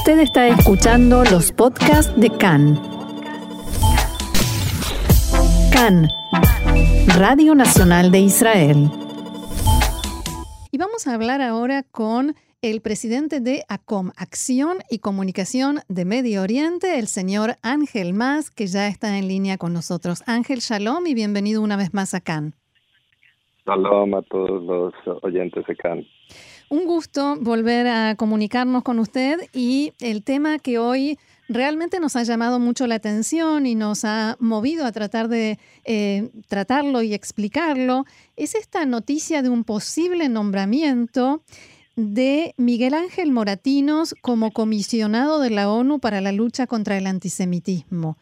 Usted está escuchando los podcasts de CAN. CAN, Radio Nacional de Israel. Y vamos a hablar ahora con el presidente de ACOM, Acción y Comunicación de Medio Oriente, el señor Ángel Mas, que ya está en línea con nosotros. Ángel, shalom y bienvenido una vez más a CAN. Shalom a todos los oyentes de CAN. Un gusto volver a comunicarnos con usted y el tema que hoy realmente nos ha llamado mucho la atención y nos ha movido a tratar de eh, tratarlo y explicarlo es esta noticia de un posible nombramiento de Miguel Ángel Moratinos como comisionado de la ONU para la lucha contra el antisemitismo.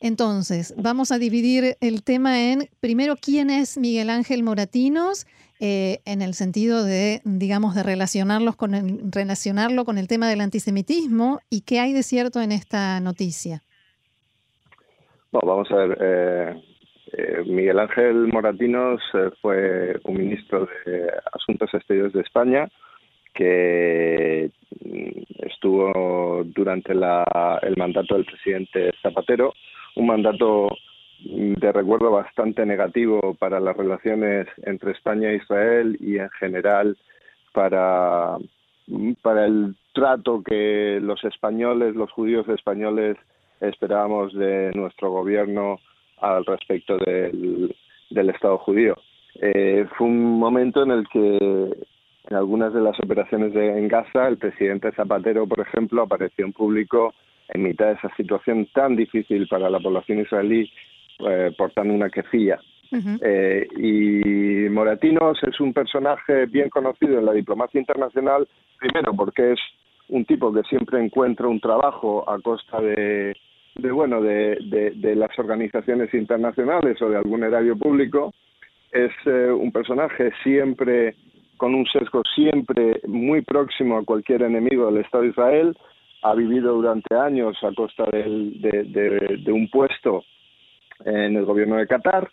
Entonces, vamos a dividir el tema en, primero, quién es Miguel Ángel Moratinos eh, en el sentido de, digamos, de relacionarlos con el, relacionarlo con el tema del antisemitismo y qué hay de cierto en esta noticia. Bueno, vamos a ver. Eh, eh, Miguel Ángel Moratinos fue un ministro de Asuntos Exteriores de España que mm, estuvo durante el mandato del presidente Zapatero, un mandato de recuerdo bastante negativo para las relaciones entre España e Israel y en general para, para el trato que los españoles, los judíos españoles esperábamos de nuestro gobierno al respecto del, del Estado judío. Eh, fue un momento en el que en algunas de las operaciones de, en Gaza el presidente Zapatero, por ejemplo, apareció en público en mitad de esa situación tan difícil para la población israelí eh, portando una quefilla. eh, y Moratinos es un personaje bien conocido en la diplomacia internacional, primero porque es un tipo que siempre encuentra un trabajo a costa de, de bueno, de, de, las organizaciones internacionales o de algún erario público. Es eh, un personaje siempre con un sesgo siempre muy próximo a cualquier enemigo del Estado de Israel. Ha vivido durante años a costa del, de un puesto en el gobierno de Qatar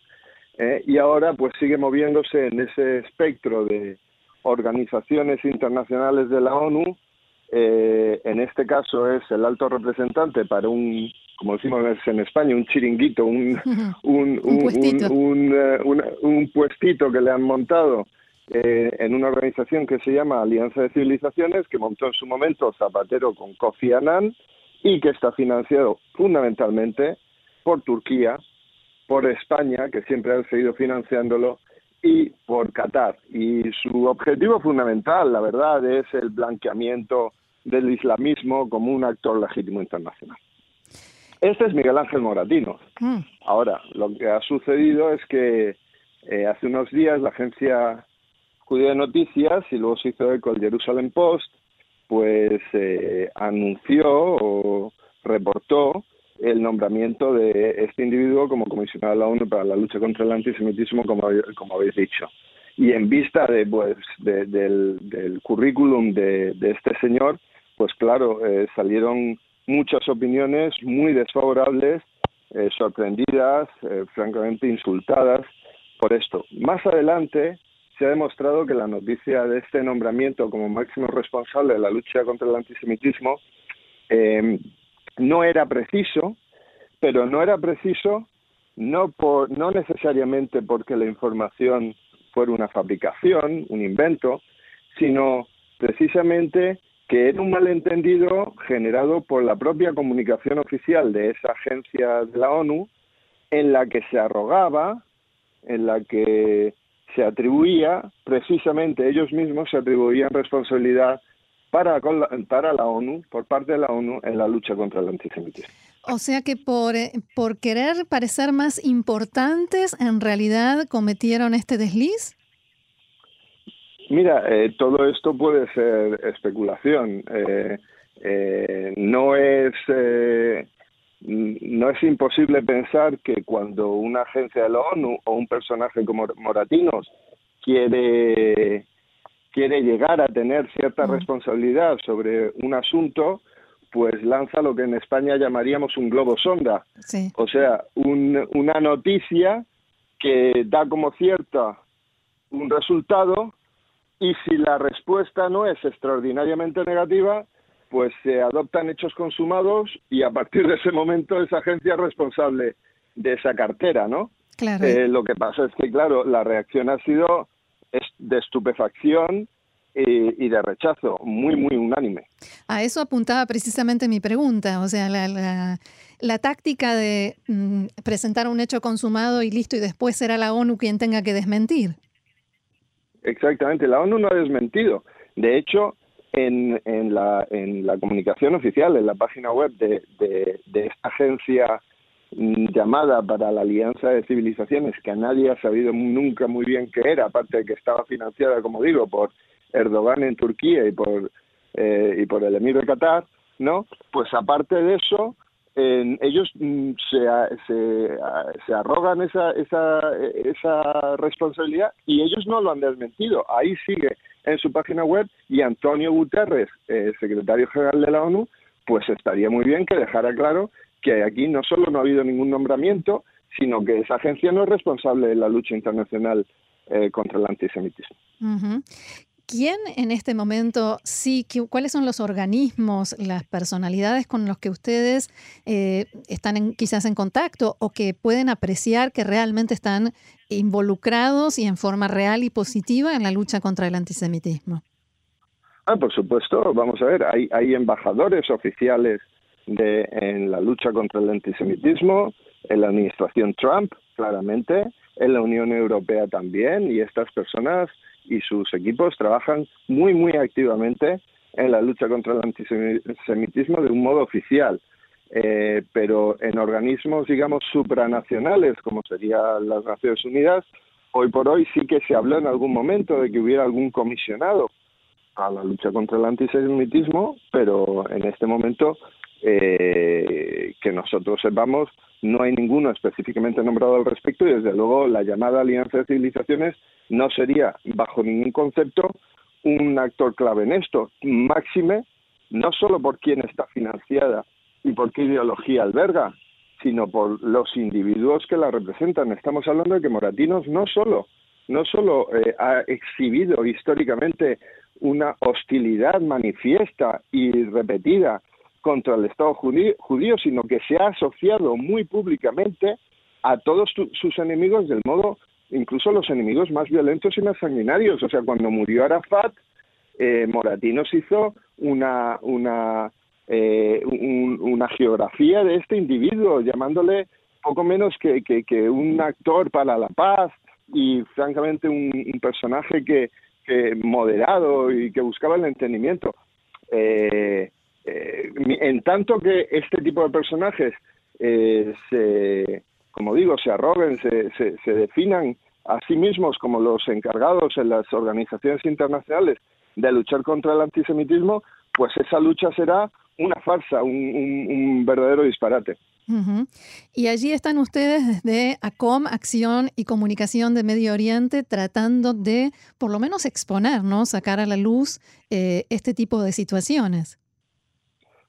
eh, y ahora pues sigue moviéndose en ese espectro de organizaciones internacionales de la ONU. Eh, en este caso es el alto representante para un, como decimos en España, un chiringuito, un, un, un, puestito. Eh, un, puestito que le han montado en una organización que se llama Alianza de Civilizaciones, que montó en su momento Zapatero con Kofi Annan y que está financiado fundamentalmente por Turquía, por España, que siempre ha seguido financiándolo, y por Qatar. Y su objetivo fundamental, la verdad, es el blanqueamiento del islamismo como un actor legítimo internacional. Este es Miguel Ángel Moratino. Mm. Ahora, lo que ha sucedido es que eh, hace unos días la agencia judía de noticias, y luego se hizo eco el Jerusalem Post, pues eh, anunció o reportó el nombramiento de este individuo como comisionado de la ONU para la lucha contra el antisemitismo, como, como habéis dicho. Y en vista de, pues, del, currículum de, este señor, pues claro, eh, salieron muchas opiniones muy desfavorables, eh, sorprendidas, eh, francamente insultadas por esto. Más adelante se ha demostrado que la noticia de este nombramiento como máximo responsable de la lucha contra el antisemitismo no era preciso, pero no era preciso no, por, no necesariamente porque la información fuera una fabricación, un invento, sino precisamente que era un malentendido generado por la propia comunicación oficial de esa agencia de la ONU, en la que se arrogaba, en la que se atribuía, precisamente ellos mismos se atribuían responsabilidad para, para la ONU, por parte de la ONU, en la lucha contra el antisemitismo. O sea que por, eh, por querer parecer más importantes, en realidad cometieron este desliz. Mira, eh, todo esto puede ser especulación. Eh, no es no es imposible pensar que cuando una agencia de la ONU o un personaje como Moratinos quiere quiere llegar a tener cierta responsabilidad sobre un asunto, pues lanza lo que en España llamaríamos un globo sonda. O sea, una noticia que da como cierta un resultado y si la respuesta no es extraordinariamente negativa, pues se adoptan hechos consumados y a partir de ese momento esa agencia es responsable de esa cartera, ¿no? Claro. Eh, lo que pasa es que, claro, la reacción ha sido de estupefacción y, de rechazo, muy, muy unánime. A eso apuntaba precisamente mi pregunta, o sea, la, la, táctica de mm, presentar un hecho consumado y listo, y después será la ONU quien tenga que desmentir. Exactamente, la ONU no ha desmentido. De hecho, en, en, la, en la comunicación oficial, en la página web de, de, esta agencia llamada para la Alianza de Civilizaciones, que a nadie ha sabido nunca muy bien qué era, aparte de que estaba financiada, como digo, por Erdogan en Turquía y por, eh, y por el emir de Qatar, ¿no? Pues aparte de eso, ellos mm, se, se, se, arrogan esa, esa, esa responsabilidad y ellos no lo han desmentido. Ahí sigue en su página web y Antonio Guterres, eh, secretario general de la ONU, pues estaría muy bien que dejara claro que aquí no solo no ha habido ningún nombramiento, sino que esa agencia no es responsable de la lucha internacional eh, contra el antisemitismo. ¿Quién en este momento sí, cuáles son los organismos, las personalidades con los que ustedes eh, están quizás en contacto o que pueden apreciar que realmente están involucrados y en forma real y positiva en la lucha contra el antisemitismo? Ah, por supuesto, vamos a ver, hay, hay embajadores oficiales de, en la lucha contra el antisemitismo, en la administración Trump, claramente, en la Unión Europea también, y estas personas y sus equipos trabajan muy, muy activamente en la lucha contra el antisemitismo de un modo oficial. Eh, pero en organismos, digamos, supranacionales, como serían las Naciones Unidas, hoy por hoy sí que se habló en algún momento de que hubiera algún comisionado a la lucha contra el antisemitismo, pero en este momento eh, que nosotros sepamos no hay ninguno específicamente nombrado al respecto y desde luego la llamada Alianza de Civilizaciones no sería bajo ningún concepto un actor clave en esto. Máxime, no solo por quién está financiada y por qué ideología alberga, sino por los individuos que la representan. Estamos hablando de que Moratinos no solo, no solo eh, ha exhibido históricamente una hostilidad manifiesta y repetida contra el Estado judío, sino que se ha asociado muy públicamente a todos sus enemigos del modo incluso los enemigos más violentos y más sanguinarios. O sea, cuando murió Arafat, eh, Moratinos hizo una, una, eh, una geografía de este individuo, llamándole poco menos que, que, un actor para la paz y francamente un, personaje que, que, moderado y que buscaba el entendimiento. Eh, eh, en tanto que este tipo de personajes se, como digo, se arroguen, se, se, se definan a sí mismos como los encargados en las organizaciones internacionales de luchar contra el antisemitismo, pues esa lucha será una farsa, un, verdadero disparate. Y allí están ustedes desde ACOM, Acción y Comunicación de Medio Oriente, tratando de por lo menos exponer, ¿no? sacar a la luz eh, este tipo de situaciones.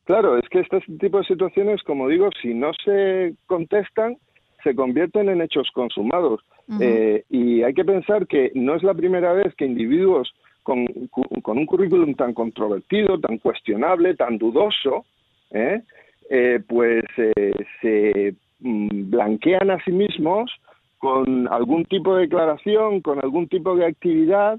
Claro, es que este tipo de situaciones, como digo, si no se contestan, se convierten en hechos consumados. Eh, y hay que pensar que no es la primera vez que individuos con, un currículum tan controvertido, tan cuestionable, tan dudoso, ¿eh? Eh, pues se mm, blanquean a sí mismos con algún tipo de declaración, con algún tipo de actividad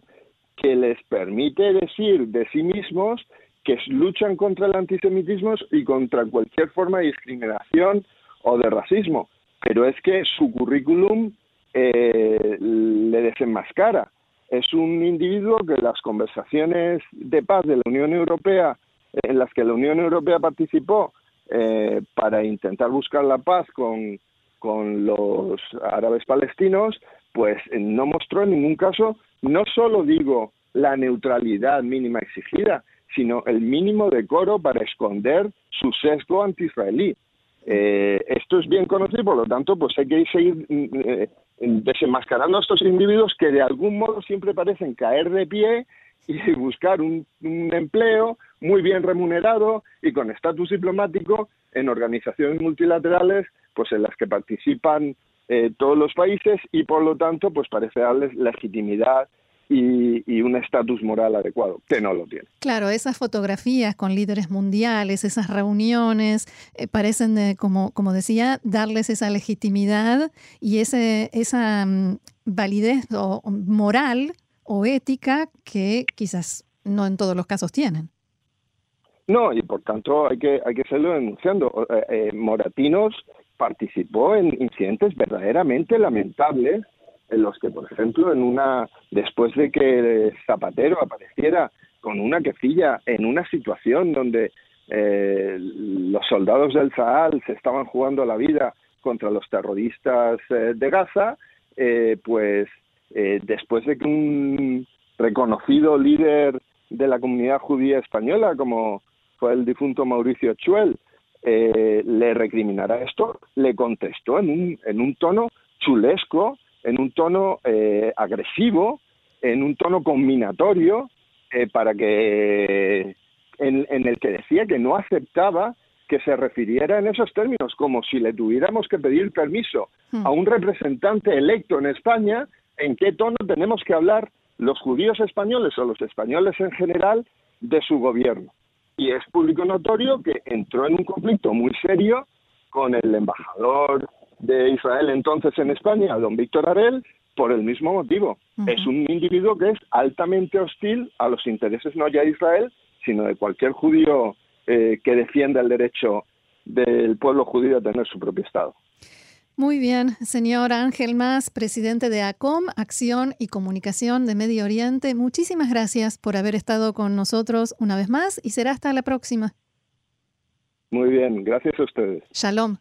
que les permite decir de sí mismos que luchan contra el antisemitismo y contra cualquier forma de discriminación o de racismo. Pero es que su currículum eh, le desenmascara. Es un individuo que las conversaciones de paz de la Unión Europea, en las que la Unión Europea participó eh, para intentar buscar la paz con, con los árabes palestinos, pues no mostró en ningún caso, no solo digo la neutralidad mínima exigida, sino el mínimo decoro para esconder su sesgo anti-israelí. Eh, esto es bien conocido, por lo tanto, pues hay que seguir eh, desenmascarando a estos individuos que de algún modo siempre parecen caer de pie y buscar un, empleo muy bien remunerado y con estatus diplomático en organizaciones multilaterales, pues en las que participan eh, todos los países y por lo tanto, pues parece darles legitimidad y, un estatus moral adecuado, que no lo tiene. Claro, esas fotografías con líderes mundiales, esas reuniones, eh, parecen, como, como decía, darles esa legitimidad y ese, esa mm, validez o, moral o ética que quizás no en todos los casos tienen. No, y por tanto hay que, hay que seguirlo denunciando. Eh, eh, Moratinos participó en incidentes verdaderamente lamentables en los que, por ejemplo, en una después de que Zapatero apareciera con una quefilla en una situación donde eh, los soldados del Sahel se estaban jugando la vida contra los terroristas eh, de Gaza, eh, pues después de que un reconocido líder de la comunidad judía española, como fue el difunto Mauricio Chuel, le recriminara esto, le contestó en un, en un tono chulesco en un tono eh, agresivo, en un tono combinatorio, eh, para que en, el que decía que no aceptaba que se refiriera en esos términos, como si le tuviéramos que pedir permiso a un representante electo en España, en qué tono tenemos que hablar los judíos españoles o los españoles en general de su gobierno. Y es público notorio que entró en un conflicto muy serio con el embajador de Israel entonces en España, don Víctor Arel, por el mismo motivo. Es un individuo que es altamente hostil a los intereses no ya de Israel, sino de cualquier judío eh, que defienda el derecho del pueblo judío a tener su propio Estado. Muy bien, señor Ángel Más, presidente de ACOM, Acción y Comunicación de Medio Oriente. Muchísimas gracias por haber estado con nosotros una vez más y será hasta la próxima. Muy bien, gracias a ustedes. Shalom.